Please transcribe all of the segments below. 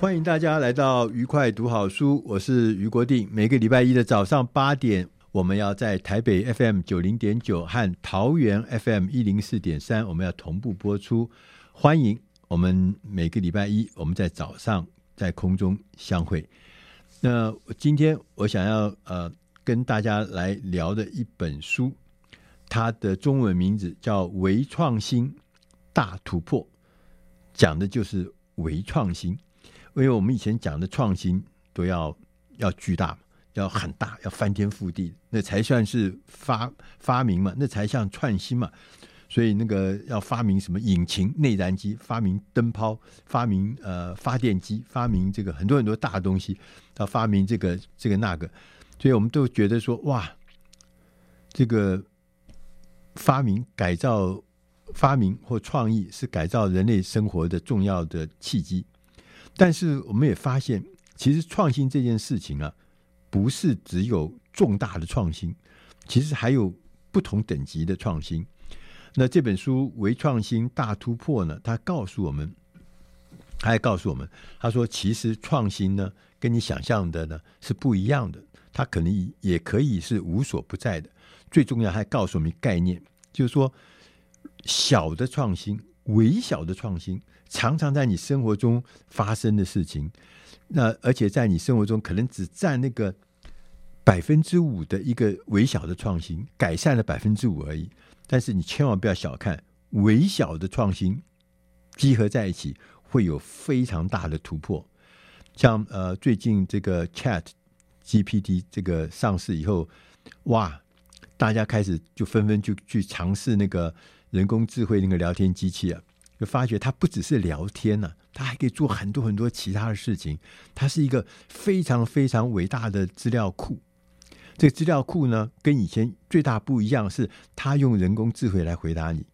欢迎大家来到愉快读好书，我是俞国定。每个礼拜一的早上八点，我们要在台北 FM 九零点九和桃园 FM 一零四点三，我们要同步播出。欢迎。我们每个礼拜一，我们在早上在空中相会。那今天我想要呃跟大家来聊的一本书，它的中文名字叫《微创新大突破》，讲的就是微创新。因为我们以前讲的创新都要要巨大，要很大，要翻天覆地，那才算是发发明嘛，那才像创新嘛。所以那个要发明什么引擎、内燃机，发明灯泡，发明呃发电机，发明这个很多很多大东西，要发明这个这个那个，所以我们都觉得说哇，这个发明、改造、发明或创意是改造人类生活的重要的契机。但是我们也发现，其实创新这件事情啊，不是只有重大的创新，其实还有不同等级的创新。那这本书《微创新大突破》呢？他告诉我们，他还告诉我们，他说，其实创新呢，跟你想象的呢是不一样的。它可能也可以是无所不在的。最重要，还告诉我们概念，就是说，小的创新、微小的创新，常常在你生活中发生的事情。那而且在你生活中，可能只占那个百分之五的一个微小的创新，改善了百分之五而已。但是你千万不要小看微小的创新，集合在一起会有非常大的突破。像呃，最近这个 Chat GPT 这个上市以后，哇，大家开始就纷纷就去尝试那个人工智慧那个聊天机器啊，就发觉它不只是聊天呢、啊，它还可以做很多很多其他的事情。它是一个非常非常伟大的资料库。这个资料库呢，跟以前最大不一样是，它用人工智慧来回答你。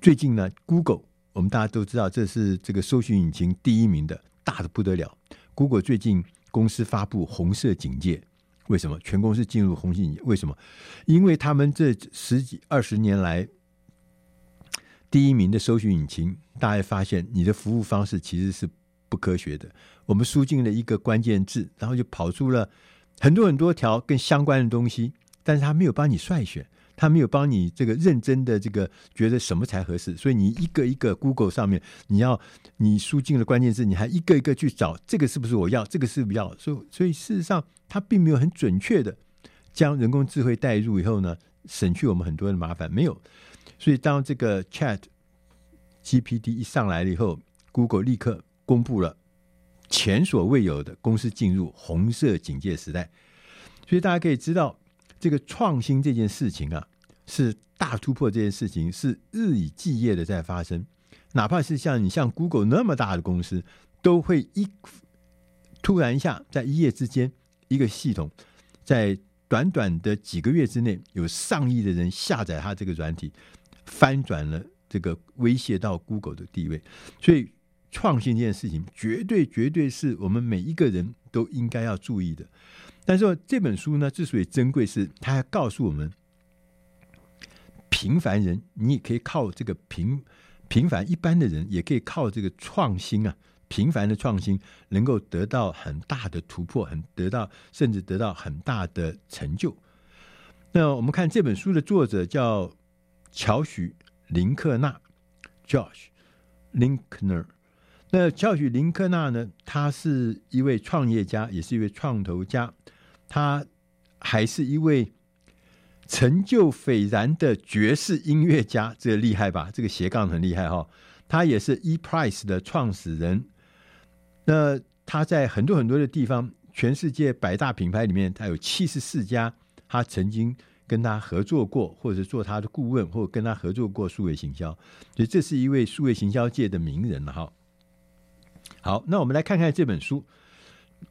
最近呢，Google，我们大家都知道，这是这个搜寻引擎第一名的，大的不得了。Google 最近公司发布红色警戒，为什么？全公司进入红色警戒？为什么？因为他们这十几二十年来第一名的搜寻引擎，大家发现你的服务方式其实是不科学的。我们输进了一个关键字，然后就跑出了。很多很多条跟相关的东西，但是他没有帮你筛选，他没有帮你这个认真的这个觉得什么才合适，所以你一个一个 Google 上面，你要你输进了关键字，你还一个一个去找这个是不是我要，这个是不要，所以所以事实上他并没有很准确的将人工智慧带入以后呢，省去我们很多的麻烦，没有。所以当这个 Chat GPT 一上来了以后，Google 立刻公布了。前所未有的公司进入红色警戒时代，所以大家可以知道，这个创新这件事情啊，是大突破这件事情是日以继夜的在发生。哪怕是像你像 Google 那么大的公司，都会一突然一下，在一夜之间，一个系统在短短的几个月之内，有上亿的人下载它这个软体，翻转了这个威胁到 Google 的地位，所以。创新这件事情，绝对绝对是我们每一个人都应该要注意的。但是这本书呢，之所以珍贵，是它告诉我们，平凡人你也可以靠这个平平凡一般的人，也可以靠这个创新啊，平凡的创新，能够得到很大的突破，很得到甚至得到很大的成就。那我们看这本书的作者叫乔许林克纳 （Josh Linkner）。那乔许林克纳呢，他是一位创业家，也是一位创投家，他还是一位成就斐然的爵士音乐家，这个厉害吧？这个斜杠很厉害哈、哦。他也是 ePrice 的创始人。那他在很多很多的地方，全世界百大品牌里面，他有七十四家。他曾经跟他合作过，或者是做他的顾问，或者跟他合作过数位行销，所以这是一位数位行销界的名人了哈。好，那我们来看看这本书《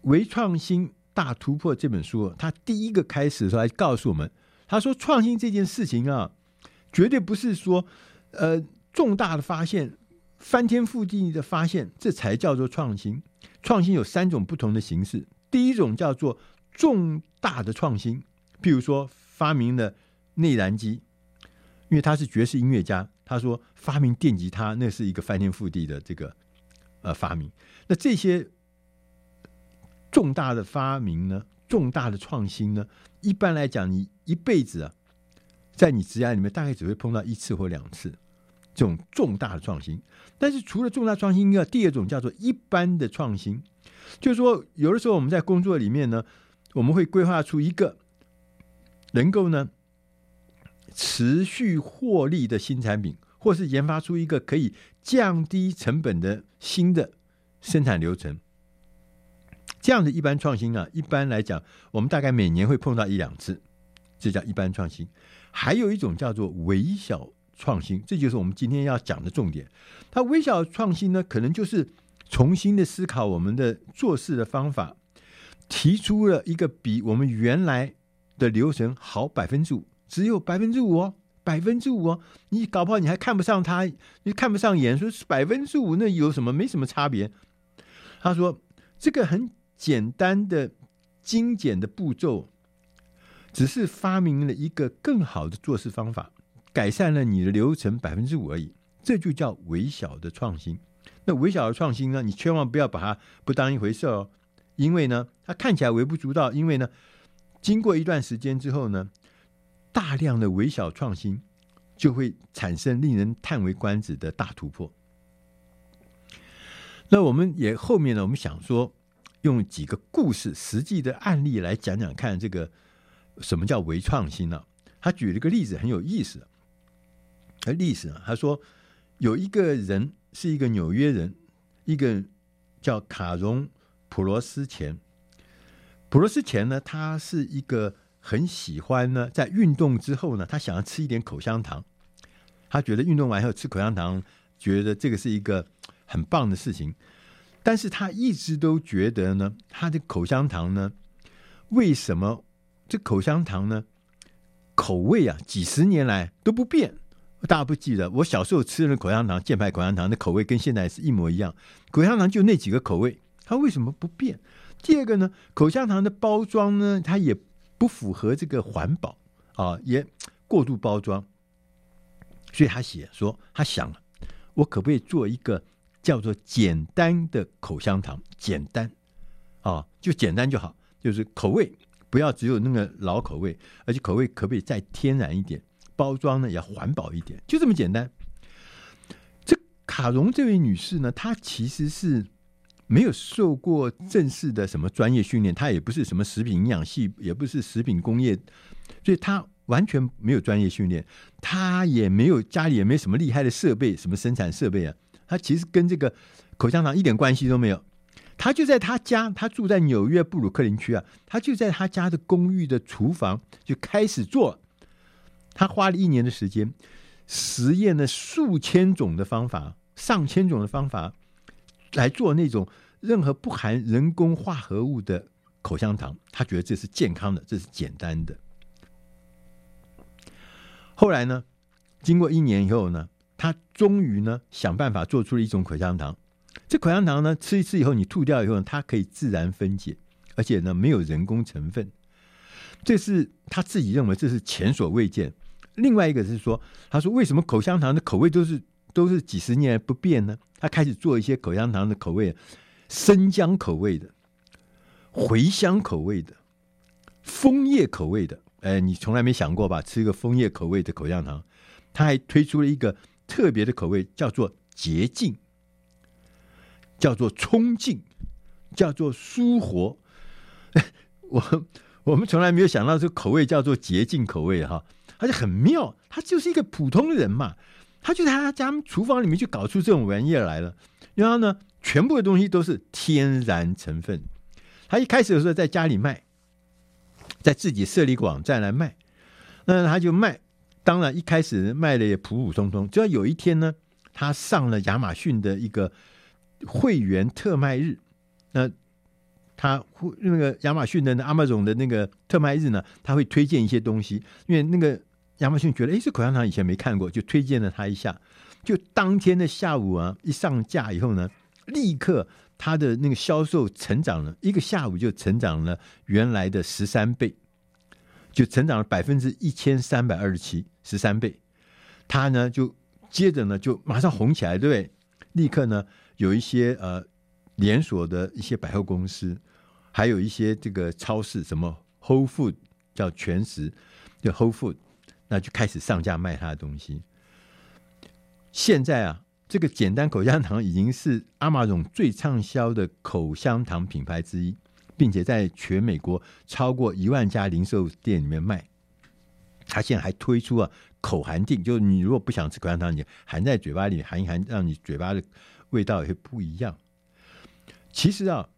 微创新大突破》这本书，他第一个开始的时候还告诉我们，他说创新这件事情啊，绝对不是说呃重大的发现、翻天覆地的发现，这才叫做创新。创新有三种不同的形式，第一种叫做重大的创新。譬如说，发明了内燃机，因为他是爵士音乐家，他说发明电吉他那是一个翻天覆地的这个呃发明。那这些重大的发明呢，重大的创新呢，一般来讲，你一辈子啊，在你职涯里面大概只会碰到一次或两次这种重大的创新。但是除了重大创新以外，第二种叫做一般的创新，就是说，有的时候我们在工作里面呢，我们会规划出一个。能够呢持续获利的新产品，或是研发出一个可以降低成本的新的生产流程，这样的一般创新啊，一般来讲，我们大概每年会碰到一两次，这叫一般创新。还有一种叫做微小创新，这就是我们今天要讲的重点。它微小创新呢，可能就是重新的思考我们的做事的方法，提出了一个比我们原来。的流程好百分之五，只有百分之五哦，百分之五哦，你搞不好你还看不上他，你看不上眼，说是百分之五，那有什么？没什么差别。他说这个很简单的精简的步骤，只是发明了一个更好的做事方法，改善了你的流程百分之五而已，这就叫微小的创新。那微小的创新呢，你千万不要把它不当一回事哦，因为呢，它看起来微不足道，因为呢。经过一段时间之后呢，大量的微小创新就会产生令人叹为观止的大突破。那我们也后面呢，我们想说用几个故事、实际的案例来讲讲看，这个什么叫微创新呢？他举了个例子很有意思。呃，历史啊，他说有一个人是一个纽约人，一个叫卡戎普罗斯钱。普罗斯前呢，他是一个很喜欢呢，在运动之后呢，他想要吃一点口香糖。他觉得运动完以后吃口香糖，觉得这个是一个很棒的事情。但是他一直都觉得呢，他的口香糖呢，为什么这口香糖呢，口味啊，几十年来都不变？大家不记得，我小时候吃的口香糖，箭牌口香糖的口味跟现在是一模一样。口香糖就那几个口味，它为什么不变？第二个呢，口香糖的包装呢，它也不符合这个环保啊，也过度包装，所以他写说，他想，我可不可以做一个叫做简单的口香糖？简单啊，就简单就好，就是口味不要只有那个老口味，而且口味可不可以再天然一点？包装呢也要环保一点，就这么简单。这卡戎这位女士呢，她其实是。没有受过正式的什么专业训练，他也不是什么食品营养系，也不是食品工业，所以他完全没有专业训练，他也没有家里也没什么厉害的设备，什么生产设备啊，他其实跟这个口香糖一点关系都没有。他就在他家，他住在纽约布鲁克林区啊，他就在他家的公寓的厨房就开始做，他花了一年的时间，实验了数千种的方法，上千种的方法。来做那种任何不含人工化合物的口香糖，他觉得这是健康的，这是简单的。后来呢，经过一年以后呢，他终于呢想办法做出了一种口香糖。这口香糖呢，吃一次以后你吐掉以后呢，它可以自然分解，而且呢没有人工成分。这是他自己认为这是前所未见。另外一个是说，他说为什么口香糖的口味都是？都是几十年不变呢。他开始做一些口香糖的口味，生姜口味的、茴香口味的、枫叶口味的。哎，你从来没想过吧？吃一个枫叶口味的口香糖，他还推出了一个特别的口味，叫做洁净，叫做冲劲，叫做舒活。我我们从来没有想到这个口味叫做洁净口味哈，而且很妙，他就是一个普通人嘛，他就在他家厨房里面就搞出这种玩意儿来了。然后呢，全部的东西都是天然成分。他一开始的时候在家里卖，在自己设立一个网站来卖，那他就卖。当然一开始卖的也普普通通。直到有一天呢，他上了亚马逊的一个会员特卖日，那他会那个亚马逊的 Amazon 的那个特卖日呢，他会推荐一些东西，因为那个亚马逊觉得，哎，这口香糖以前没看过，就推荐了他一下。就当天的下午啊，一上架以后呢，立刻。它的那个销售成长了一个下午，就成长了原来的十三倍，就成长了百分之一千三百二十七，十三倍。它呢就接着呢就马上红起来，对不对？立刻呢有一些呃连锁的一些百货公司，还有一些这个超市，什么 Whole Food 叫全食，叫 Whole Food，那就开始上架卖他的东西。现在啊。这个简单口香糖已经是阿玛总最畅销的口香糖品牌之一，并且在全美国超过一万家零售店里面卖。他现在还推出了口含定，就是你如果不想吃口香糖，你含在嘴巴里含一含，让你嘴巴的味道也会不一样。其实啊，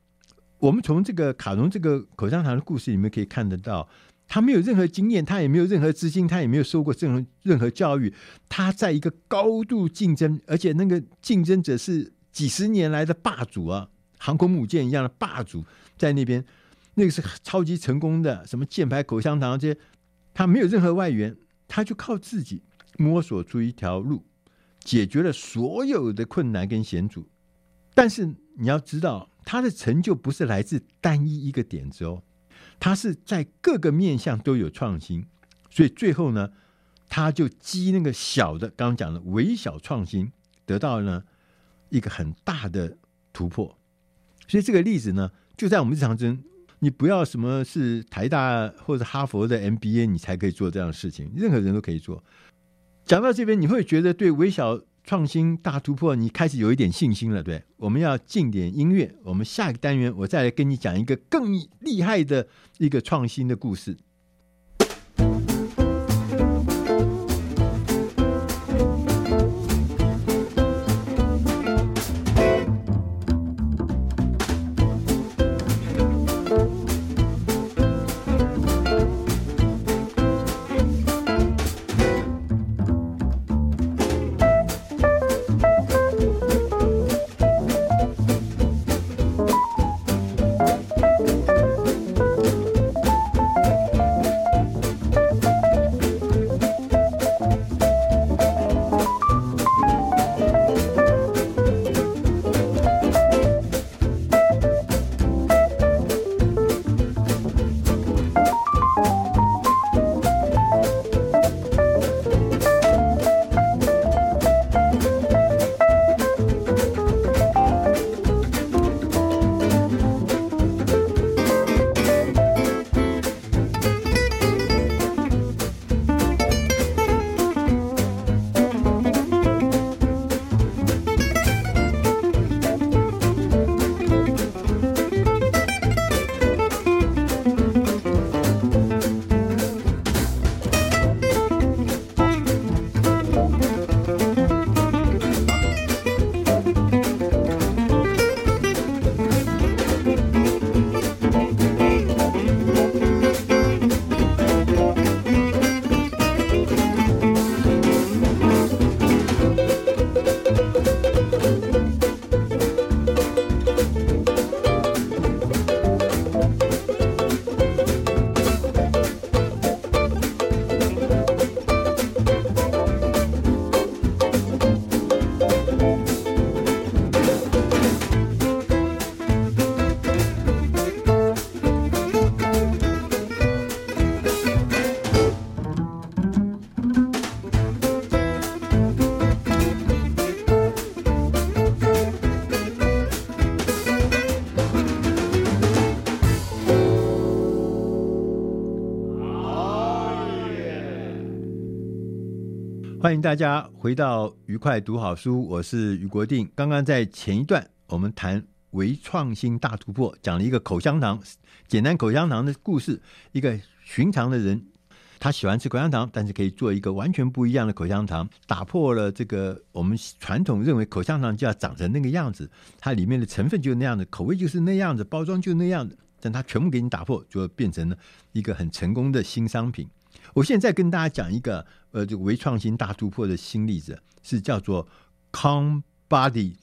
我们从这个卡农这个口香糖的故事里面可以看得到。他没有任何经验，他也没有任何资金，他也没有受过任何任何教育。他在一个高度竞争，而且那个竞争者是几十年来的霸主啊，航空母舰一样的霸主在那边。那个是超级成功的，什么箭牌口香糖这些，他没有任何外援，他就靠自己摸索出一条路，解决了所有的困难跟险阻。但是你要知道，他的成就不是来自单一一个点子哦。他是在各个面向都有创新，所以最后呢，他就积那个小的，刚刚讲的微小创新，得到了一个很大的突破。所以这个例子呢，就在我们日常中，你不要什么是台大或者哈佛的 MBA，你才可以做这样的事情，任何人都可以做。讲到这边，你会觉得对微小。创新大突破，你开始有一点信心了，对？我们要进点音乐，我们下一个单元我再来跟你讲一个更厉害的一个创新的故事。欢迎大家回到愉快读好书，我是于国定。刚刚在前一段，我们谈微创新大突破，讲了一个口香糖，简单口香糖的故事。一个寻常的人，他喜欢吃口香糖，但是可以做一个完全不一样的口香糖，打破了这个我们传统认为口香糖就要长成那个样子，它里面的成分就那样子，口味就是那样子，包装就那样子，但它全部给你打破，就变成了一个很成功的新商品。我现在跟大家讲一个呃，这个微创新大突破的新例子，是叫做 Con Body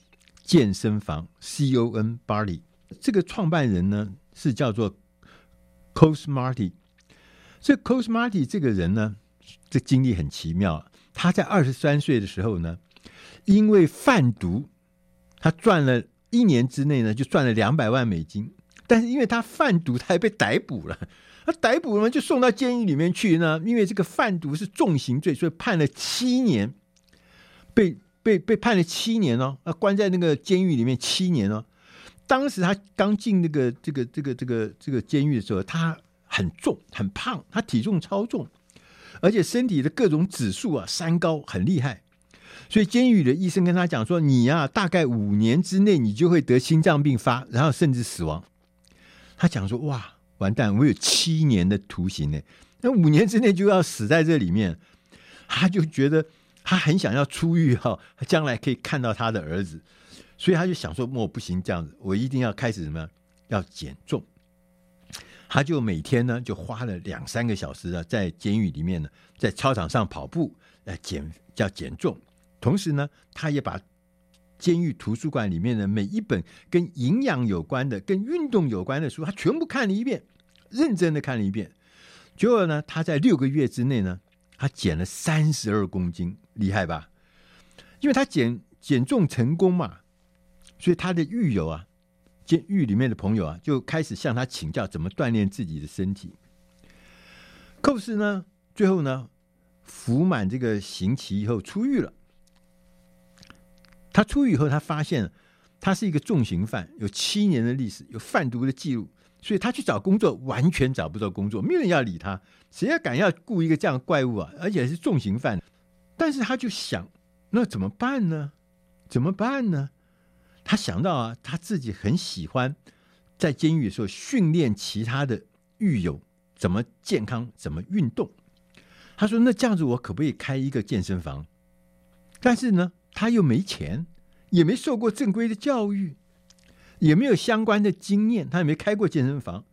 健身房 C O N Body。这个创办人呢是叫做 Coach Marty。这 Coach Marty 这个人呢，这经历很奇妙。他在二十三岁的时候呢，因为贩毒，他赚了一年之内呢就赚了两百万美金。但是因为他贩毒，他还被逮捕了。他逮捕了，就送到监狱里面去呢。因为这个贩毒是重刑罪，所以判了七年，被被被判了七年哦，啊，关在那个监狱里面七年哦。当时他刚进那个这个这个这个这个监狱的时候，他很重很胖，他体重超重，而且身体的各种指数啊三高很厉害，所以监狱的医生跟他讲说：“你呀，大概五年之内你就会得心脏病发，然后甚至死亡。”他讲说：“哇。”完蛋！我有七年的徒刑呢，那五年之内就要死在这里面。他就觉得他很想要出狱哈，他将来可以看到他的儿子，所以他就想说：我不行，这样子，我一定要开始什么？要减重。他就每天呢，就花了两三个小时啊，在监狱里面呢，在操场上跑步来减，叫减重。同时呢，他也把。监狱图书馆里面的每一本跟营养有关的、跟运动有关的书，他全部看了一遍，认真的看了一遍。结果呢，他在六个月之内呢，他减了三十二公斤，厉害吧？因为他减减重成功嘛，所以他的狱友啊，监狱里面的朋友啊，就开始向他请教怎么锻炼自己的身体。寇斯呢，最后呢，服满这个刑期以后出狱了。他出狱以后，他发现他是一个重刑犯，有七年的历史，有贩毒的记录，所以他去找工作完全找不到工作，没有人要理他，谁要敢要雇一个这样的怪物啊？而且是重刑犯。但是他就想，那怎么办呢？怎么办呢？他想到啊，他自己很喜欢在监狱的时候训练其他的狱友怎么健康，怎么运动。他说：“那这样子，我可不可以开一个健身房？”但是呢，他又没钱，也没受过正规的教育，也没有相关的经验，他也没开过健身房。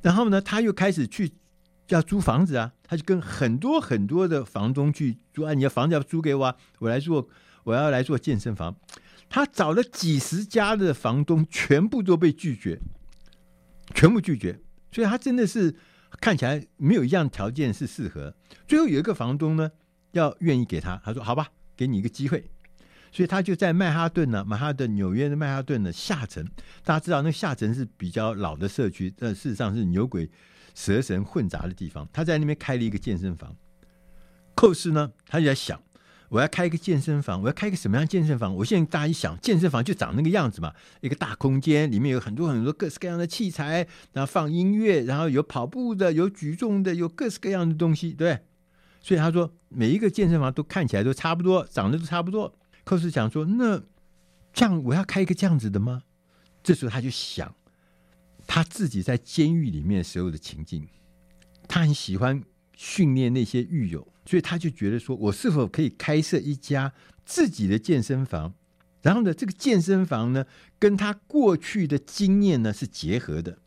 然后呢，他又开始去要租房子啊，他就跟很多很多的房东去租啊，你的房子要租给我啊，我来做，我要来做健身房。他找了几十家的房东，全部都被拒绝，全部拒绝。所以他真的是看起来没有一样条件是适合。最后有一个房东呢，要愿意给他，他说好吧，给你一个机会。所以他就在曼哈顿呢，曼哈顿，纽约的曼哈顿的下层。大家知道，那下层是比较老的社区，但事实上是牛鬼蛇神混杂的地方。他在那边开了一个健身房。寇斯呢，他就在想，我要开一个健身房，我要开一个什么样健身房？我现在大家一想，健身房就长那个样子嘛，一个大空间，里面有很多很多各式各样的器材，然后放音乐，然后有跑步的，有举重的，有各式各样的东西，对。所以他说，每一个健身房都看起来都差不多，长得都差不多。寇斯讲说：“那这样我要开一个这样子的吗？”这时候他就想他自己在监狱里面时候的情境，他很喜欢训练那些狱友，所以他就觉得说：“我是否可以开设一家自己的健身房？然后呢，这个健身房呢，跟他过去的经验呢是结合的。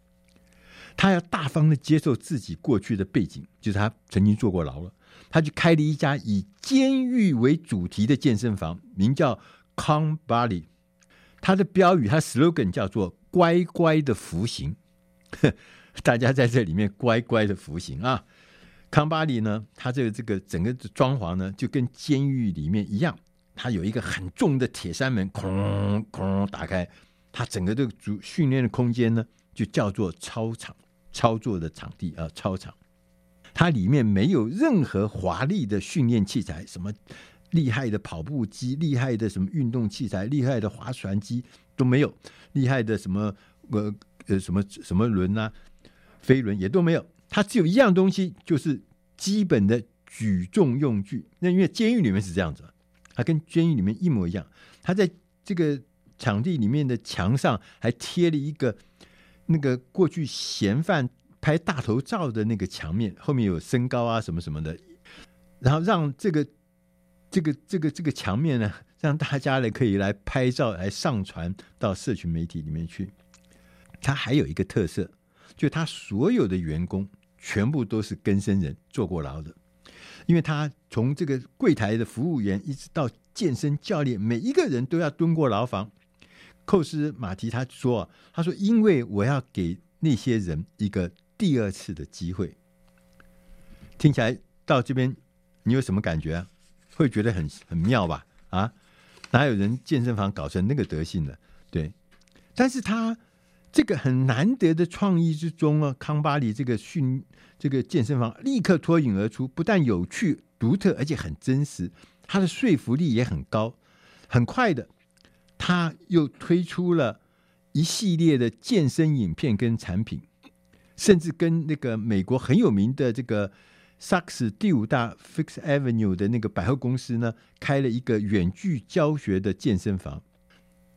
他要大方的接受自己过去的背景，就是他曾经坐过牢了。”他就开了一家以监狱为主题的健身房，名叫 Con Body。他的标语，他 slogan 叫做“乖乖的服刑”，大家在这里面乖乖的服刑啊。康巴里呢，他这个这个整个的装潢呢，就跟监狱里面一样，它有一个很重的铁山门，哐哐打开，它整个这个主训练的空间呢，就叫做操场，操作的场地啊，操场。它里面没有任何华丽的训练器材，什么厉害的跑步机、厉害的什么运动器材、厉害的划船机都没有，厉害的什么呃呃什么什么轮啊、飞轮也都没有。它只有一样东西，就是基本的举重用具。那因为监狱里面是这样子，它跟监狱里面一模一样。它在这个场地里面的墙上还贴了一个那个过去嫌犯拍大头照的那个墙面，后面有身高啊什么什么的，然后让这个这个这个这个墙面呢，让大家呢可以来拍照，来上传到社群媒体里面去。它还有一个特色，就他所有的员工全部都是更生人，坐过牢的。因为他从这个柜台的服务员一直到健身教练，每一个人都要蹲过牢房。寇斯马提他说：“他说，因为我要给那些人一个第二次的机会。”听起来到这边，你有什么感觉啊？会觉得很很妙吧？啊，哪有人健身房搞成那个德性的？对，但是他。这个很难得的创意之中啊，康巴里这个训这个健身房立刻脱颖而出，不但有趣独特，而且很真实，它的说服力也很高。很快的，他又推出了一系列的健身影片跟产品，甚至跟那个美国很有名的这个萨克斯第五大 Fix Avenue 的那个百货公司呢，开了一个远距教学的健身房。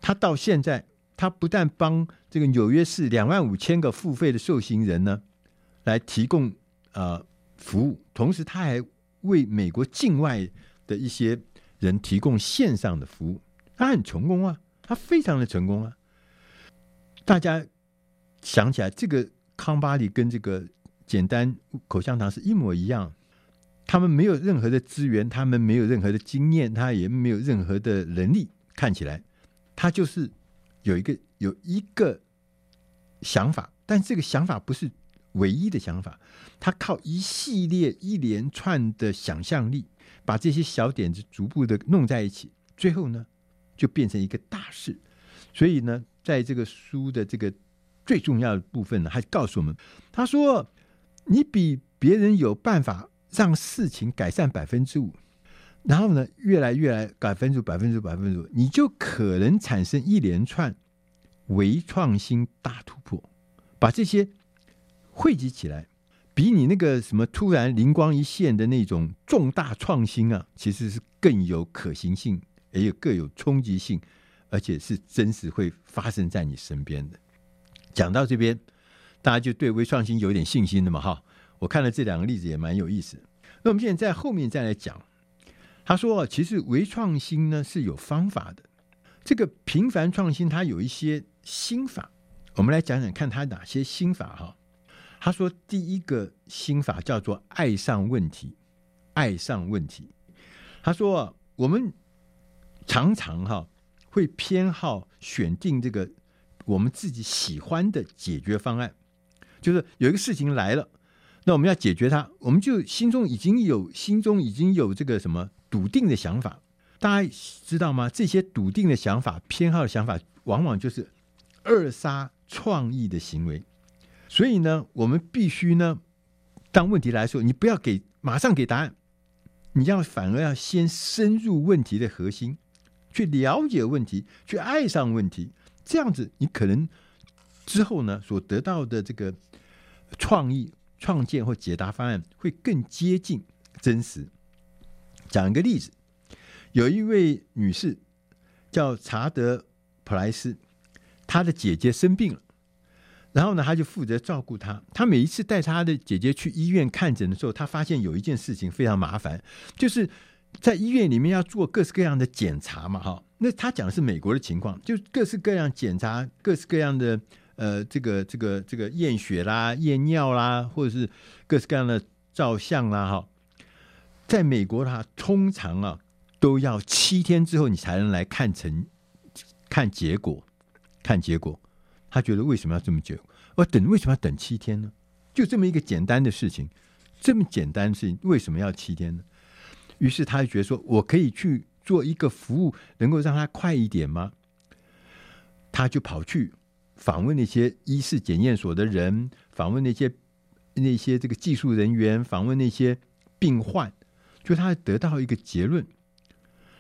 他到现在。他不但帮这个纽约市两万五千个付费的受刑人呢，来提供呃服务，同时他还为美国境外的一些人提供线上的服务。他很成功啊，他非常的成功啊。大家想起来，这个康巴里跟这个简单口香糖是一模一样，他们没有任何的资源，他们没有任何的经验，他也没有任何的能力。看起来，他就是。有一个有一个想法，但这个想法不是唯一的想法。他靠一系列一连串的想象力，把这些小点子逐步的弄在一起，最后呢，就变成一个大事。所以呢，在这个书的这个最重要的部分呢，还告诉我们，他说：“你比别人有办法让事情改善百分之五。”然后呢，越来越来，百分之百分之百分之五，你就可能产生一连串微创新大突破，把这些汇集起来，比你那个什么突然灵光一现的那种重大创新啊，其实是更有可行性，也有更有冲击性，而且是真实会发生在你身边的。讲到这边，大家就对微创新有点信心了嘛？哈，我看了这两个例子也蛮有意思。那我们现在在后面再来讲。他说：“其实微创新呢是有方法的，这个平凡创新它有一些心法，我们来讲讲看它哪些心法哈。”他说：“第一个心法叫做爱上问题，爱上问题。”他说：“我们常常哈会偏好选定这个我们自己喜欢的解决方案，就是有一个事情来了，那我们要解决它，我们就心中已经有心中已经有这个什么。”笃定的想法，大家知道吗？这些笃定的想法、偏好的想法，往往就是扼杀创意的行为。所以呢，我们必须呢，当问题来说，你不要给马上给答案，你要反而要先深入问题的核心，去了解问题，去爱上问题。这样子，你可能之后呢，所得到的这个创意、创建或解答方案，会更接近真实。讲一个例子，有一位女士叫查德·普莱斯，她的姐姐生病了，然后呢，她就负责照顾她。她每一次带她的姐姐去医院看诊的时候，她发现有一件事情非常麻烦，就是在医院里面要做各式各样的检查嘛，哈。那他讲的是美国的情况，就各式各样检查，各式各样的呃，这个这个这个验血啦、验尿啦，或者是各式各样的照相啦，哈。在美国的话，通常啊都要七天之后你才能来看成看结果，看结果。他觉得为什么要这么久？我等为什么要等七天呢？就这么一个简单的事情，这么简单的事情为什么要七天呢？于是他就觉得说，我可以去做一个服务，能够让他快一点吗？他就跑去访问那些医事检验所的人，访问那些那些这个技术人员，访问那些病患。就他得到一个结论，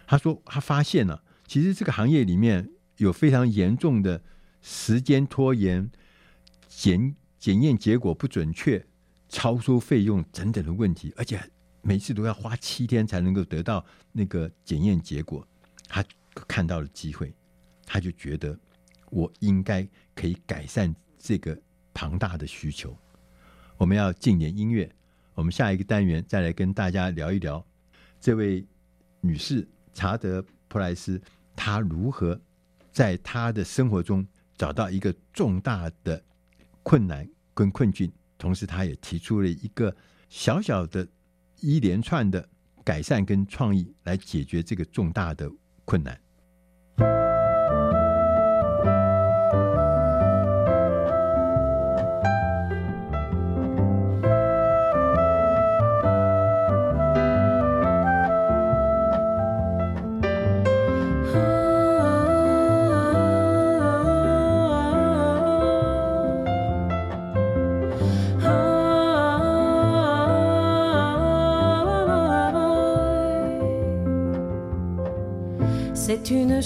他说他发现了，其实这个行业里面有非常严重的时间拖延、检检验结果不准确、超收费用等等的问题，而且每次都要花七天才能够得到那个检验结果。他看到了机会，他就觉得我应该可以改善这个庞大的需求。我们要进点音乐，我们下一个单元再来跟大家聊一聊这位女士查德·普莱斯，她如何在她的生活中找到一个重大的困难跟困境，同时她也提出了一个小小的。一连串的改善跟创意来解决这个重大的困难。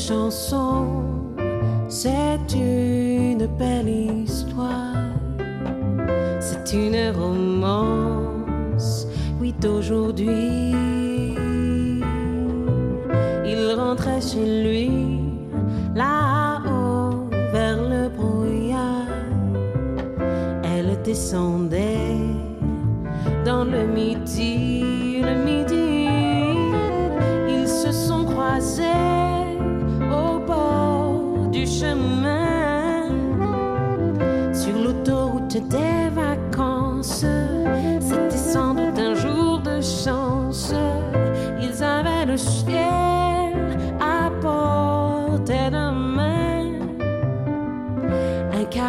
chanson, c'est une belle histoire, c'est une romance, oui d'aujourd'hui. Il rentrait chez lui, là-haut, vers le brouillard. Elle descendait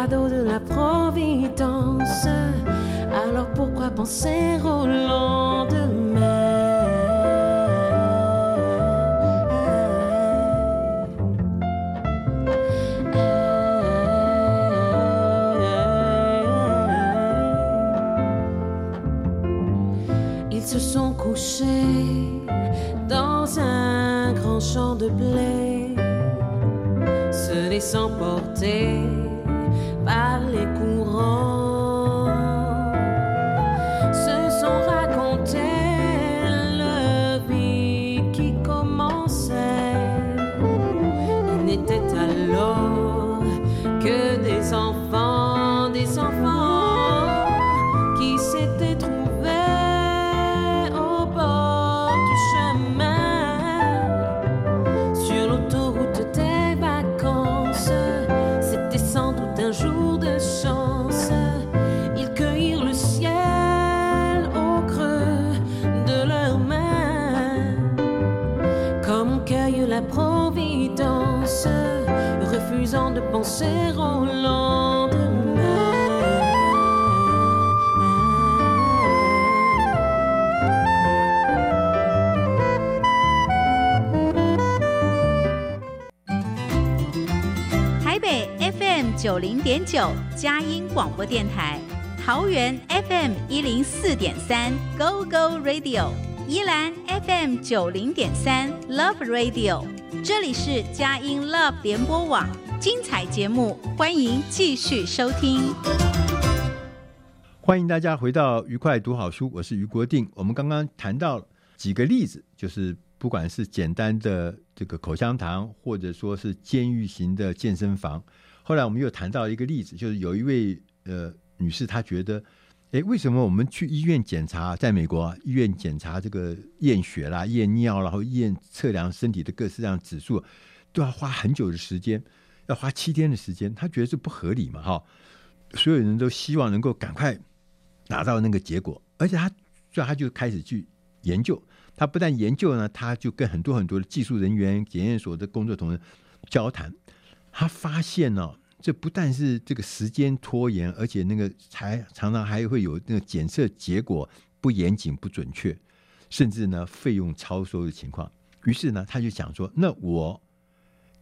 de la Providence. Alors pourquoi penser au lendemain? Ils se sont couchés dans un grand champ de blé. 九零点九佳音广播电台，桃园 FM 一零四点三 Go Go Radio，宜兰 FM 九零点三 Love Radio，这里是佳音 Love 联播网，精彩节目，欢迎继续收听。欢迎大家回到愉快读好书，我是于国定。我们刚刚谈到几个例子，就是不管是简单的这个口香糖，或者说是监狱型的健身房。后来我们又谈到一个例子，就是有一位呃女士，她觉得，哎，为什么我们去医院检查，在美国啊，医院检查这个验血啦、验尿，然后验测量身体的各式各样指数，都要花很久的时间，要花七天的时间，她觉得这不合理嘛，哈。所有人都希望能够赶快拿到那个结果，而且她，所以她就开始去研究。她不但研究呢，她就跟很多很多的技术人员、检验所的工作同仁交谈。他发现呢、这不但是这个时间拖延，而且那个还常常还会有那个检测结果不严谨、不准确，甚至呢费用超收的情况。于是呢，他就想说：“那我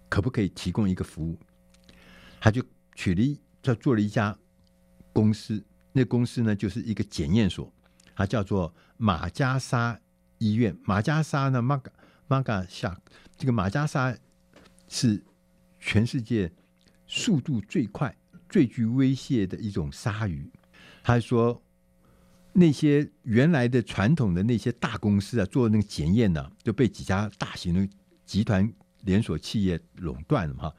可不可以提供一个服务？”他就取了一，他做了一家公司，那公司呢就是一个检验所，它叫做马加沙医院。马加沙呢，马加马加沙，这个马加沙是。全世界速度最快、最具威胁的一种鲨鱼，他说：“那些原来的传统的那些大公司啊，做那个检验呢，就被几家大型的集团连锁企业垄断了哈。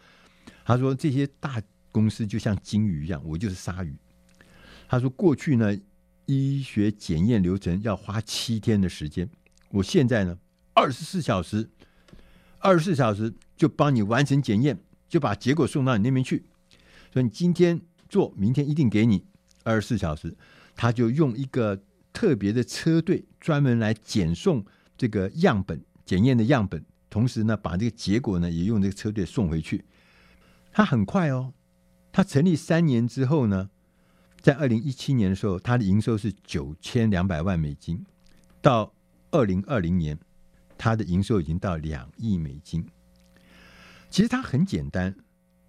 他说这些大公司就像鲸鱼一样，我就是鲨鱼。他说过去呢，医学检验流程要花七天的时间，我现在呢，二十四小时，二十四小时就帮你完成检验，就把结果送到你那边去。所以你今天做，明天一定给你二十四小时。他就用一个特别的车队专门来检送这个样本检验的样本，同时呢，把这个结果呢也用这个车队送回去。他很快哦，他成立三年之后呢，在二零一七年的时候，他的营收是九千两百万美金，到二零二零年，他的营收已经到两亿美金。其实它很简单，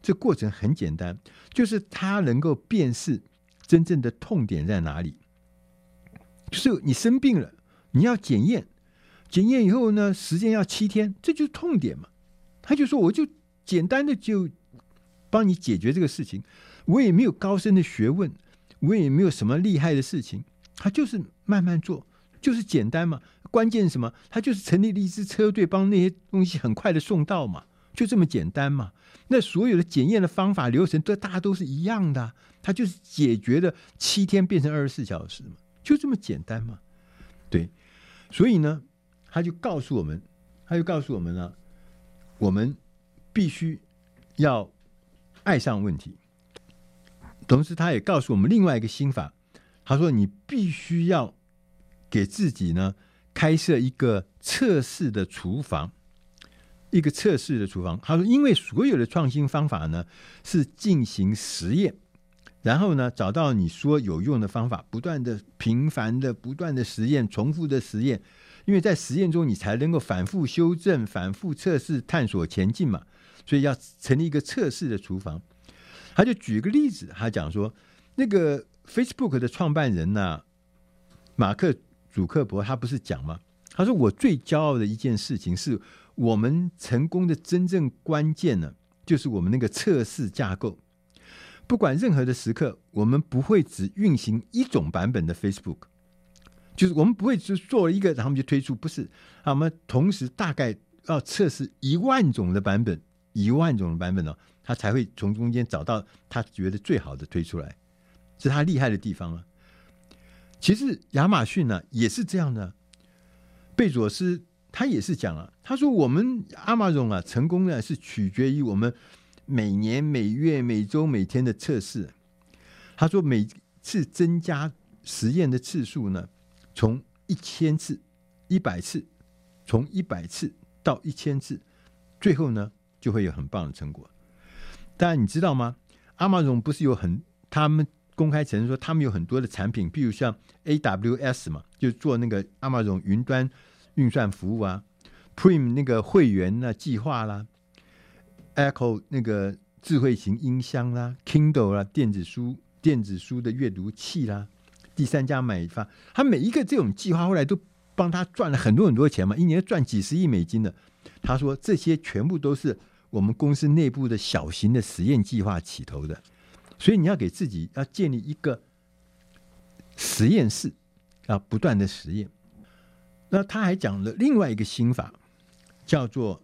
这过程很简单，就是它能够辨识。真正的痛点在哪里？就是你生病了，你要检验，检验以后呢，时间要七天，这就是痛点嘛。他就说，我就简单的就帮你解决这个事情，我也没有高深的学问，我也没有什么厉害的事情，他就是慢慢做，就是简单嘛。关键是什么？他就是成立了一支车队，帮那些东西很快的送到嘛，就这么简单嘛。那所有的检验的方法流程，都大家都是一样的。他就是解决了七天变成二十四小时嘛，就这么简单嘛。对，所以呢，他就告诉我们，他就告诉我们了，我们必须要爱上问题。同时，他也告诉我们另外一个心法，他说：“你必须要给自己呢开设一个测试的厨房，一个测试的厨房。”他说：“因为所有的创新方法呢是进行实验。”然后呢，找到你说有用的方法，不断的、频繁的、不断的实验、重复的实验，因为在实验中你才能够反复修正、反复测试、探索前进嘛。所以要成立一个测试的厨房。他就举个例子，他讲说，那个 Facebook 的创办人呢，马克·祖克伯，他不是讲吗？他说：“我最骄傲的一件事情，是我们成功的真正关键呢，就是我们那个测试架构。”不管任何的时刻，我们不会只运行一种版本的 Facebook，就是我们不会只做了一个，然后就推出，不是，啊我们同时大概要测试一万种的版本，一万种的版本呢，他才会从中间找到他觉得最好的推出来，是他厉害的地方啊。其实亚马逊呢也是这样的，贝佐斯他也是讲啊，他说我们阿玛总啊成功呢是取决于我们。每年、每月、每周、每天的测试，他说每次增加实验的次数呢，从一千次、一百次，从一百次到一千次，最后呢就会有很棒的成果。但你知道吗阿玛总不是有很他们公开承认说他们有很多的产品，比如像 AWS 嘛，就做那个 Amazon 云端运算服务啊，Prime 那个会员呢计划啦。Echo 那个智慧型音箱啦，Kindle 啦，电子书电子书的阅读器啦，第三家买方，他每一个这种计划后来都帮他赚了很多很多钱嘛，一年赚几十亿美金的。他说这些全部都是我们公司内部的小型的实验计划起头的，所以你要给自己要建立一个实验室，要不断的实验。那他还讲了另外一个心法，叫做。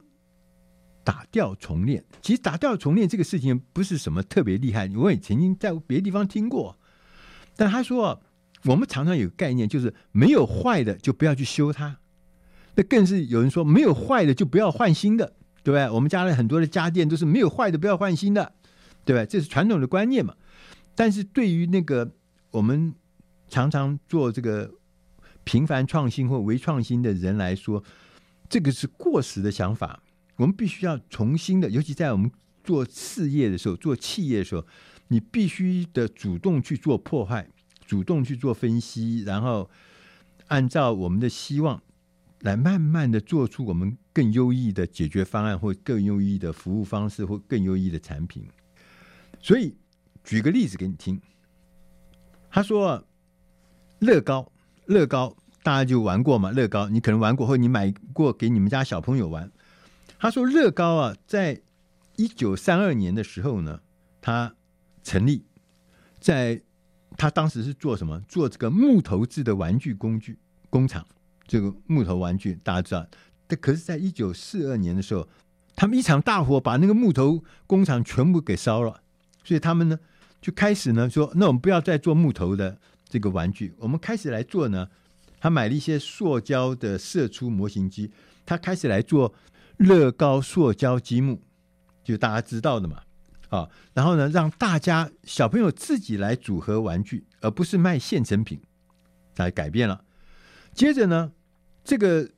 打掉重练，其实打掉重练这个事情不是什么特别厉害，我也曾经在别的地方听过。但他说，我们常常有个概念，就是没有坏的就不要去修它。那更是有人说，没有坏的就不要换新的，对不对？我们家里很多的家电都是没有坏的不要换新的，对吧？这是传统的观念嘛。但是对于那个我们常常做这个频繁创新或微创新的人来说，这个是过时的想法。我们必须要重新的，尤其在我们做事业的时候、做企业的时候，你必须的主动去做破坏，主动去做分析，然后按照我们的希望来慢慢的做出我们更优异的解决方案，或更优异的服务方式，或更优异的产品。所以，举个例子给你听。他说：“乐高，乐高，大家就玩过嘛？乐高，你可能玩过，或你买过给你们家小朋友玩。”他说：“乐高啊，在一九三二年的时候呢，他成立，在他当时是做什么？做这个木头制的玩具工具工厂。这个木头玩具大家知道，但可是，在一九四二年的时候，他们一场大火把那个木头工厂全部给烧了，所以他们呢就开始呢说：“那我们不要再做木头的这个玩具，我们开始来做呢。”他买了一些塑胶的射出模型机，他开始来做乐高塑胶积木，就大家知道的嘛。啊，然后呢，让大家小朋友自己来组合玩具，而不是卖现成品，来改变了。接着呢，这个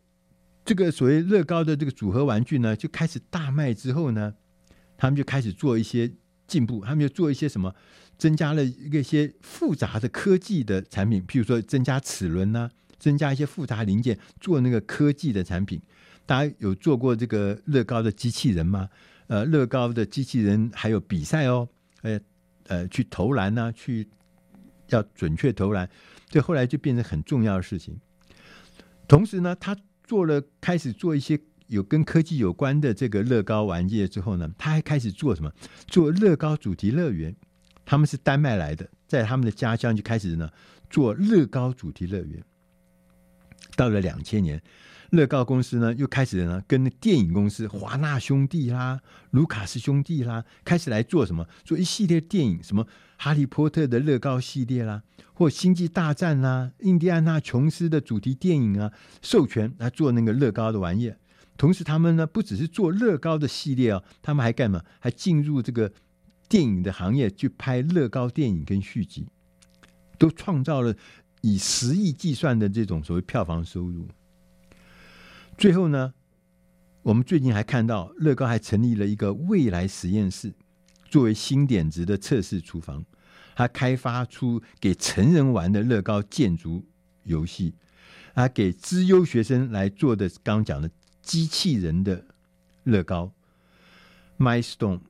这个所谓乐高的这个组合玩具呢，就开始大卖之后呢，他们就开始做一些进步，他们就做一些什么，增加了一些复杂的科技的产品，譬如说增加齿轮呐、增加一些复杂零件，做那个科技的产品。大家有做过这个乐高的机器人吗？呃，乐高的机器人还有比赛哦，呃呃，去投篮呐、去要准确投篮，这后来就变成很重要的事情。同时呢，他做了开始做一些有跟科技有关的这个乐高玩具之后呢，他还开始做什么？做乐高主题乐园。他们是丹麦来的，在他们的家乡就开始呢做乐高主题乐园。到了两千年。乐高公司呢，又开始呢跟电影公司华纳兄弟啦、卢卡斯兄弟啦，开始来做什么？做一系列电影，什么哈利波特的乐高系列啦，或星际大战啦、印第安纳琼斯的主题电影啊，授权来做那个乐高的玩意儿。同时，他们呢不只是做乐高的系列哦，他们还干嘛？还进入这个电影的行业去拍乐高电影跟续集，都创造了以十亿计算的这种所谓票房收入。最后呢，我们最近还看到乐高还成立了一个未来实验室，作为新点子的测试厨房。他开发出给成人玩的乐高建筑游戏，啊，给资优学生来做的刚刚讲的机器人的乐高 Milestone。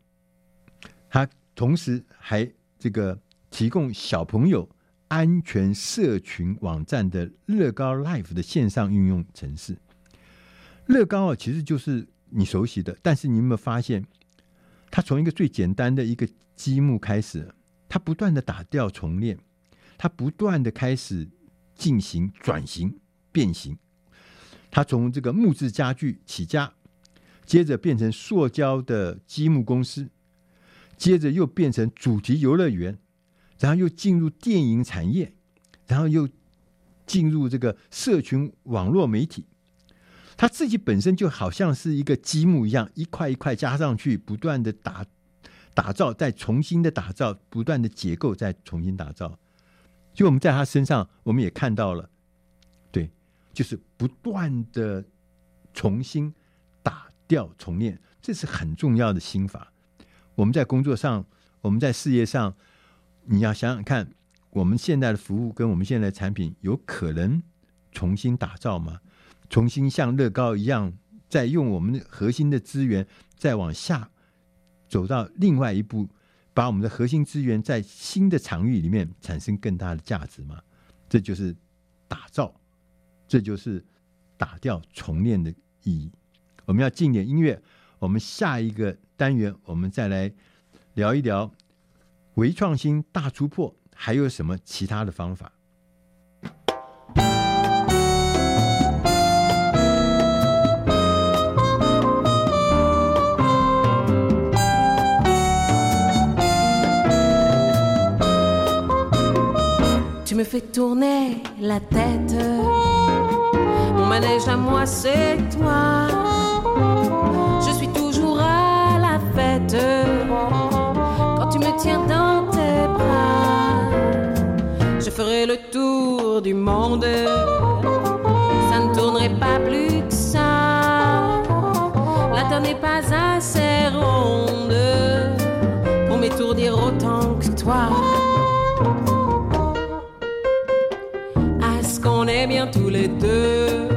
他同时还这个提供小朋友安全社群网站的乐高 Life 的线上应用程式。乐高啊，其实就是你熟悉的，但是你有没有发现，它从一个最简单的一个积木开始，它不断的打掉重练，它不断的开始进行转型变形。它从这个木质家具起家，接着变成塑胶的积木公司，接着又变成主题游乐园，然后又进入电影产业，然后又进入这个社群网络媒体。他自己本身就好像是一个积木一样，一块一块加上去，不断的打打造，再重新的打造，不断的结构，再重新打造。就我们在他身上，我们也看到了，对，就是不断的重新打掉重练，这是很重要的心法。我们在工作上，我们在事业上，你要想想看，我们现在的服务跟我们现在的产品，有可能重新打造吗？重新像乐高一样，再用我们的核心的资源再往下走到另外一步，把我们的核心资源在新的场域里面产生更大的价值吗？这就是打造，这就是打掉重练的意义。我们要进点音乐，我们下一个单元我们再来聊一聊微创新大突破，还有什么其他的方法？Je fais tourner la tête. Mon manège à moi, c'est toi. Quand tu me tiens dans tes bras. Je ferai le tour du monde. Ça ne tournerait pas plus que ça. La terre n'est pas assez ronde pour m'étourdir autant que toi. qu'on est bien tous les deux.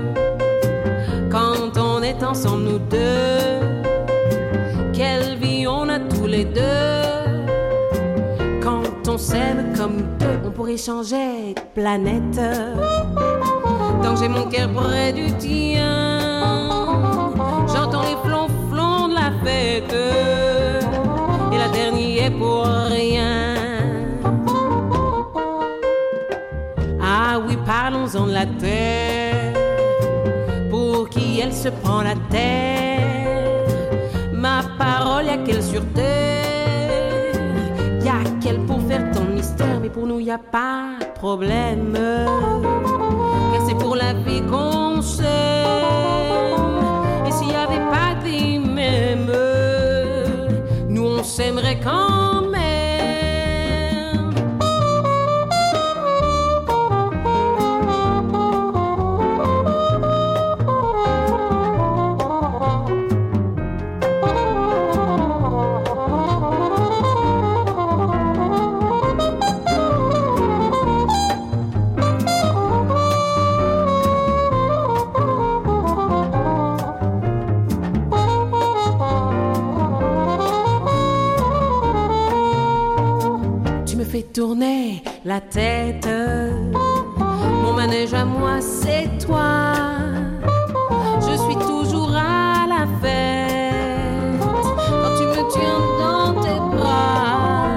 Quand on est ensemble, nous deux. Deux. Quand on s'aime comme deux, on pourrait changer de planète. Tant j'ai mon cœur près du tien, j'entends les flonflons de la fête. Et la dernière est pour rien. la terre. Pour qui elle se prend la terre Ma parole, y'a qu'elle sur y a pas de problème. Car c'est pour la vie qu'on s'aime. Et s'il y avait pas des nous on s'aimerait quand tourner la tête. Mon manège à moi, c'est toi. Je suis toujours à la fête. Quand tu me tiens dans tes bras,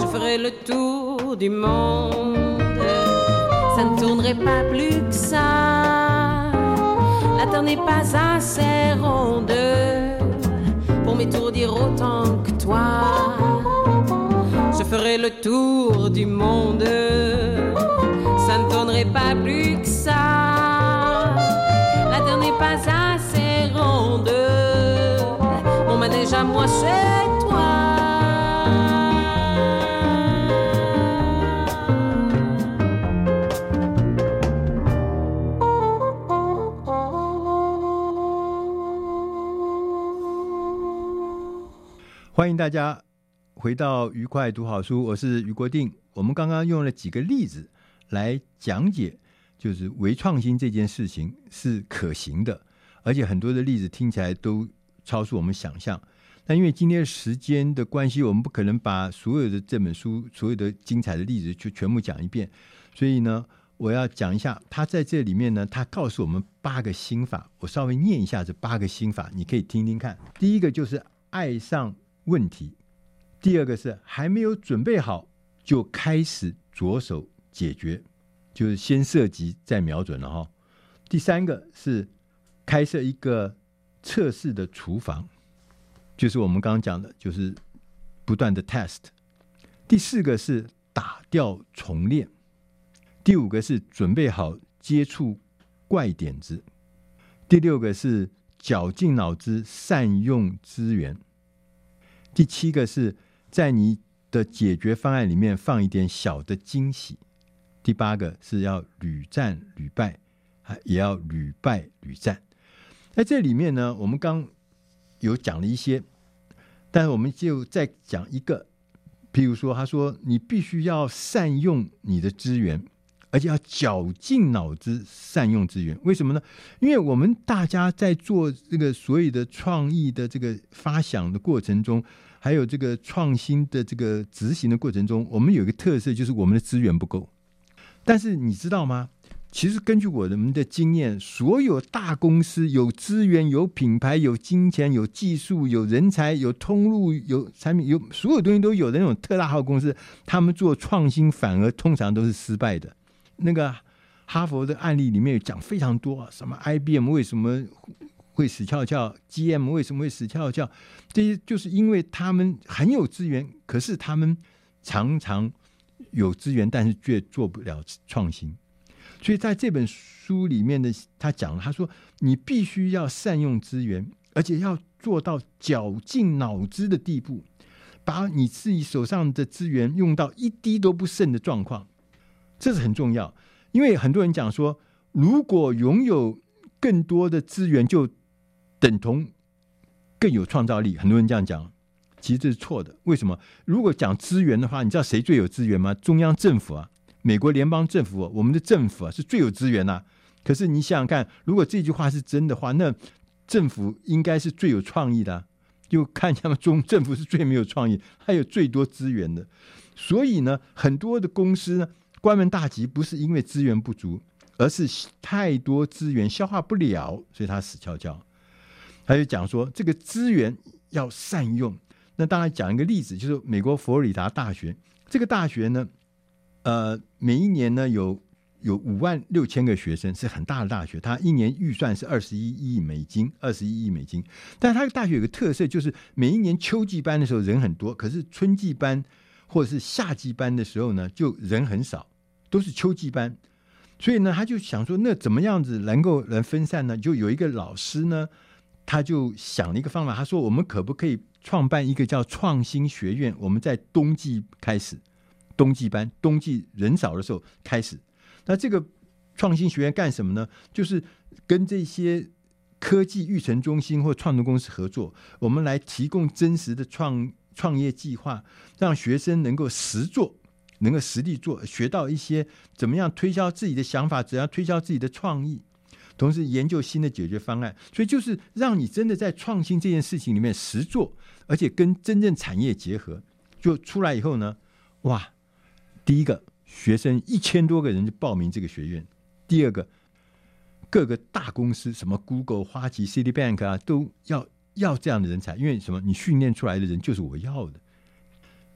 je ferai le tour du monde. Ça ne tournerait pas plus que ça. La terre n'est pas assez ronde pour m'étourdir autant que toi Je ferai le tour du monde. Ça ne donnerait pas plus que ça. La terre n'est pas assez ronde. Mon manège à moi, c'est toi.欢迎大家 回到愉快读好书，我是余国定。我们刚刚用了几个例子来讲解，就是微创新这件事情是可行的，而且很多的例子听起来都超出我们想象。但因为今天时间的关系，我们不可能把所有的这本书所有的精彩的例子就全部讲一遍，所以呢，我要讲一下。他在这里面呢，他告诉我们八个心法，我稍微念一下这八个心法，你可以听听看。第一个就是爱上问题，第二个是还没有准备好就开始着手解决，就是先射击再瞄准了哈。第三个是开设一个测试的厨房，就是我们刚刚讲的，就是不断的 test。第四个是打掉重练，第五个是准备好接触怪点子，第六个是绞尽脑汁善用资源。第七个是在你的解决方案里面放一点小的惊喜。第八个是要屡战屡败，也要屡败屡战。在这里面呢，我们刚有讲了一些，但是我们就再讲一个。譬如说，他说你必须要善用你的资源，而且要绞尽脑汁善用资源。为什么呢？因为我们大家在做这个所有的创意的这个发想的过程中。还有这个创新的这个执行的过程中，我们有一个特色，就是我们的资源不够。但是你知道吗？其实根据我们的经验，所有大公司有资源、有品牌、有金钱、有技术、有人才、有通路、有产品、有所有东西都有的那种特大号公司，他们做创新反而通常都是失败的。那个哈佛的案例里面有讲非常多，什么 IBM 为什么会死翘翘？GM 为什么会死翘翘？这些就是因为他们很有资源，可是他们常常有资源，但是却做不了创新。所以在这本书里面的他讲了，他说你必须要善用资源，而且要做到绞尽脑汁的地步，把你自己手上的资源用到一滴都不剩的状况，这是很重要。因为很多人讲说，如果拥有更多的资源，就等同更有创造力，很多人这样讲，其实这是错的。为什么？如果讲资源的话，你知道谁最有资源吗？中央政府啊，美国联邦政府，我们的政府啊是最有资源呐。可是你想想看，如果这句话是真的话，那政府应该是最有创意的。就看一下嘛，中政府是最没有创意，还有最多资源的。所以呢，很多的公司呢关门大吉，不是因为资源不足，而是太多资源消化不了，所以它死翘翘。他就讲说，这个资源要善用。那当然讲一个例子，就是美国佛罗里达大学。这个大学呢，呃，每一年呢有有五万六千个学生，是很大的大学。它一年预算是二十一亿美金，二十一亿美金。但它的大学有个特色，就是每一年秋季班的时候人很多，可是春季班或者是夏季班的时候呢，就人很少，都是秋季班。所以呢，他就想说，那怎么样子能够能分散呢？就有一个老师呢，他就想了一个方法，他说，我们可不可以创办一个叫创新学院？我们在冬季开始，冬季班，冬季人少的时候开始。那这个创新学院干什么呢？就是跟这些科技育成中心或创投公司合作，我们来提供真实的创创业计划，让学生能够实做。能够实地做，学到一些怎么样推销自己的想法，怎样推销自己的创意，同时研究新的解决方案。所以就是让你真的在创新这件事情里面实做，而且跟真正产业结合。就出来以后呢，哇，第一个学生一千多个人就报名这个学院；第二个，各个大公司什么 Google、花旗、Citibank 啊，都要要这样的人才，因为什么？你训练出来的人就是我要的。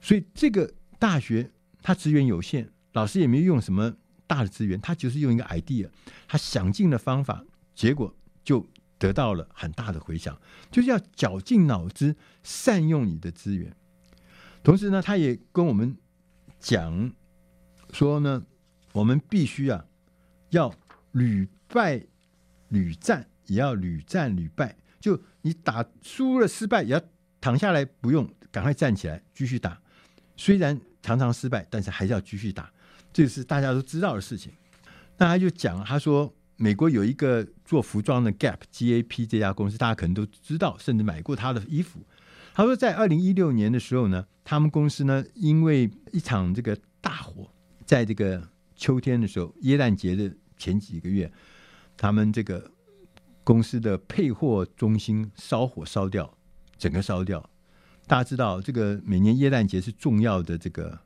所以这个大学。它资源有限，老师也没用什么大的资源，他就是用一个 idea，他想尽了方法，结果就得到了很大的回响。就是要绞尽脑汁，善用你的资源。同时呢，他也跟我们讲说呢，我们必须啊，要屡败屡战，也要屡战屡败。就你打输了失败，也要躺下来，不用赶快站起来继续打，虽然。常常失败，但是还是要继续打，这是大家都知道的事情。那他就讲，他说美国有一个做服装的 Gap G-A-P 这家公司，大家可能都知道，甚至买过他的衣服。他说，在二零一六年的时候呢，他们公司呢，因为一场这个大火，在这个秋天的时候，耶诞节的前几个月，他们这个公司的配货中心烧火烧掉，整个烧掉。大家知道，这个每年耶诞节是重要的这个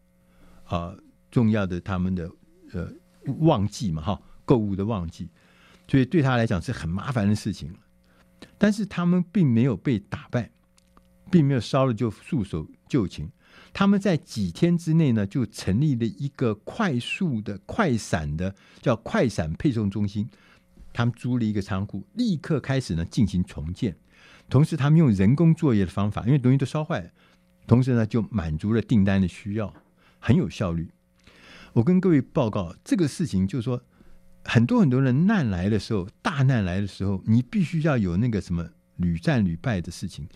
啊、重要的他们的呃旺季嘛，哈，购物的旺季，所以对他来讲是很麻烦的事情。但是他们并没有被打败，并没有烧了就束手就擒。他们在几天之内呢，就成立了一个快速的快闪的叫快闪配送中心。他们租了一个仓库，立刻开始呢进行重建。同时，他们用人工作业的方法，因为东西都烧坏了，同时呢，就满足了订单的需要，很有效率。我跟各位报告这个事情，就是说，很多很多人难来的时候，大难来的时候，你必须要有那个什么屡战屡败的事情。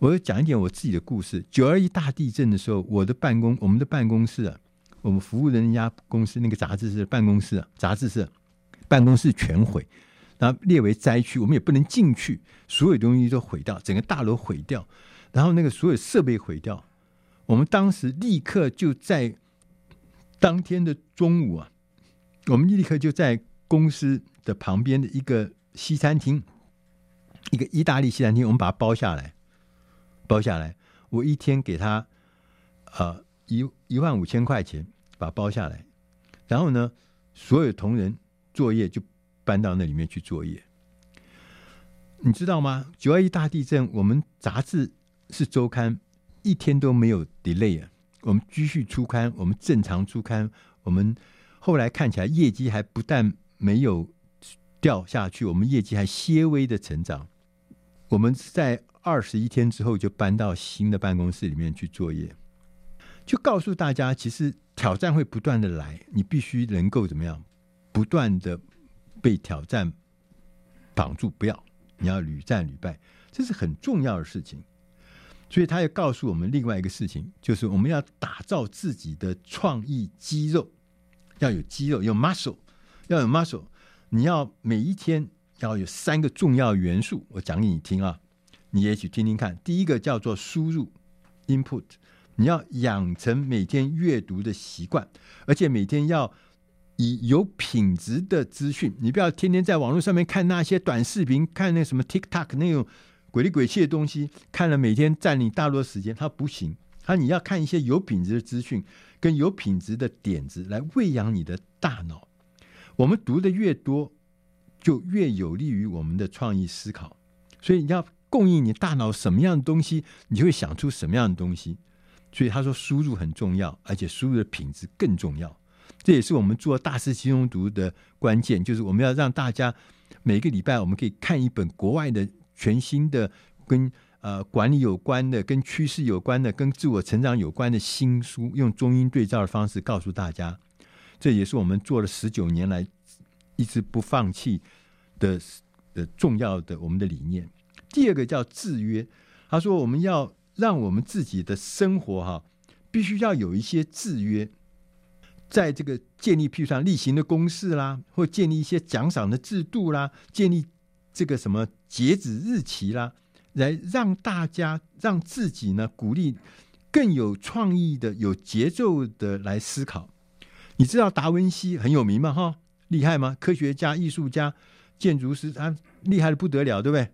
我要讲一点我自己的故事。九二一大地震的时候，我的办公，我们的办公室啊，我们服务的那家公司那个杂志社办公室啊，杂志社办公室全毁。然后列为灾区，我们也不能进去，所有东西都毁掉，整个大楼毁掉，然后那个所有设备毁掉。我们当时立刻就在当天的中午啊，我们立刻就在公司的旁边的一个西餐厅，一个意大利西餐厅，我们把它包下来，包下来。我一天给他呃一一万五千块钱，把它包下来。然后呢，所有同仁作业就。搬到那里面去作业，你知道吗？九二一大地震，我们杂志是周刊，一天都没有 delay 啊。我们继续出刊，我们正常出刊。我们后来看起来业绩还不但没有掉下去，我们业绩还些微的成长。我们在二十一天之后就搬到新的办公室里面去作业，就告诉大家，其实挑战会不断的来，你必须能够怎么样，不断的。被挑战绑住，不要，你要屡战屡败，这是很重要的事情。所以，他也告诉我们另外一个事情，就是我们要打造自己的创意肌肉，要有肌肉，有 muscle，要有 muscle。你要每一天要有三个重要元素，我讲给你听啊，你也许听听看。第一个叫做输入 （input），你要养成每天阅读的习惯，而且每天要。以有品质的资讯，你不要天天在网络上面看那些短视频，看那什么 TikTok 那种鬼里鬼气的东西，看了每天占你大多时间，它不行。它你要看一些有品质的资讯，跟有品质的点子来喂养你的大脑。我们读的越多，就越有利于我们的创意思考。所以你要供应你大脑什么样的东西，你就会想出什么样的东西。所以他说输入很重要，而且输入的品质更重要。这也是我们做大师轻松读的关键，就是我们要让大家每个礼拜我们可以看一本国外的全新的跟呃管理有关的、跟趋势有关的、跟自我成长有关的新书，用中英对照的方式告诉大家。这也是我们做了十九年来一直不放弃的的重要的我们的理念。第二个叫制约，他说我们要让我们自己的生活哈，必须要有一些制约，在这个建立，譬如说例行的公事啦，或建立一些奖赏的制度啦，建立这个什么截止日期啦，来让大家让自己呢鼓励更有创意的、有节奏的来思考。你知道达文西很有名吗？哈，厉害吗？科学家、艺术家、建筑师，他厉害的不得了，对不对？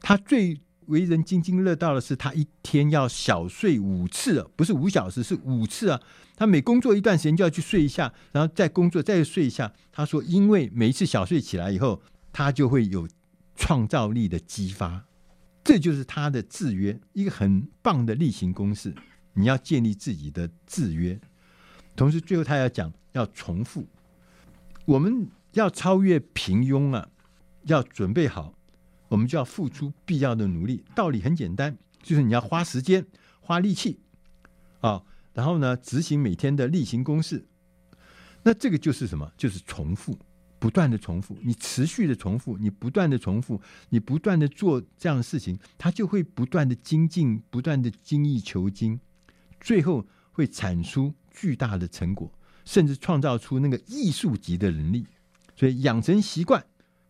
他最为人津津乐道的是，他一天要小睡五次，不是五小时，是五次啊。他每工作一段时间就要去睡一下，然后再工作再睡一下。他说，因为每一次小睡起来以后，他就会有创造力的激发，这就是他的制约，一个很棒的例行公事。你要建立自己的制约。同时，最后他要讲要重复，我们要超越平庸啊，要准备好，我们就要付出必要的努力。道理很简单，就是你要花时间、花力气啊，然后呢，执行每天的例行公事。那这个就是什么？就是重复，不断的重复，你持续的重复，你不断的重复，你不断的做这样的事情，它就会不断的精进，不断的精益求精，最后会产出。巨大的成果，甚至创造出那个艺术级的能力。所以养成习惯，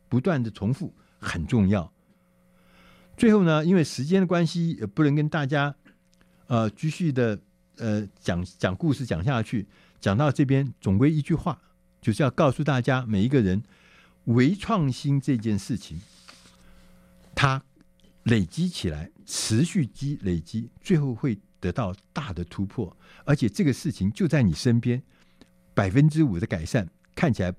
不断的重复很重要。最后呢，因为时间的关系，也不能跟大家呃继续的呃讲讲故事讲下去。讲到这边，总归一句话，就是要告诉大家，每一个人微创新这件事情，它累积起来，持续积累积，最后会。得到大的突破，而且这个事情就在你身边，百分之五的改善看起来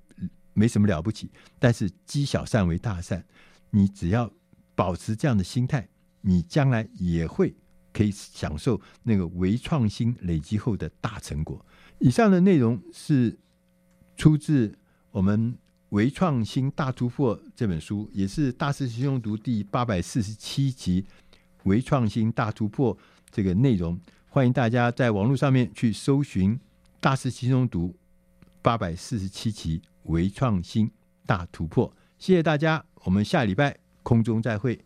没什么了不起，但是积小善为大善，你只要保持这样的心态，你将来也会可以享受那个微创新累积后的大成果。以上的内容是出自我们《微创新大突破》这本书，也是大师轻松读第八百四十七集《微创新大突破》。这个内容，欢迎大家在网络上面去搜寻《大师轻松读》八百四十七集微创新大突破。谢谢大家，我们下礼拜空中再会。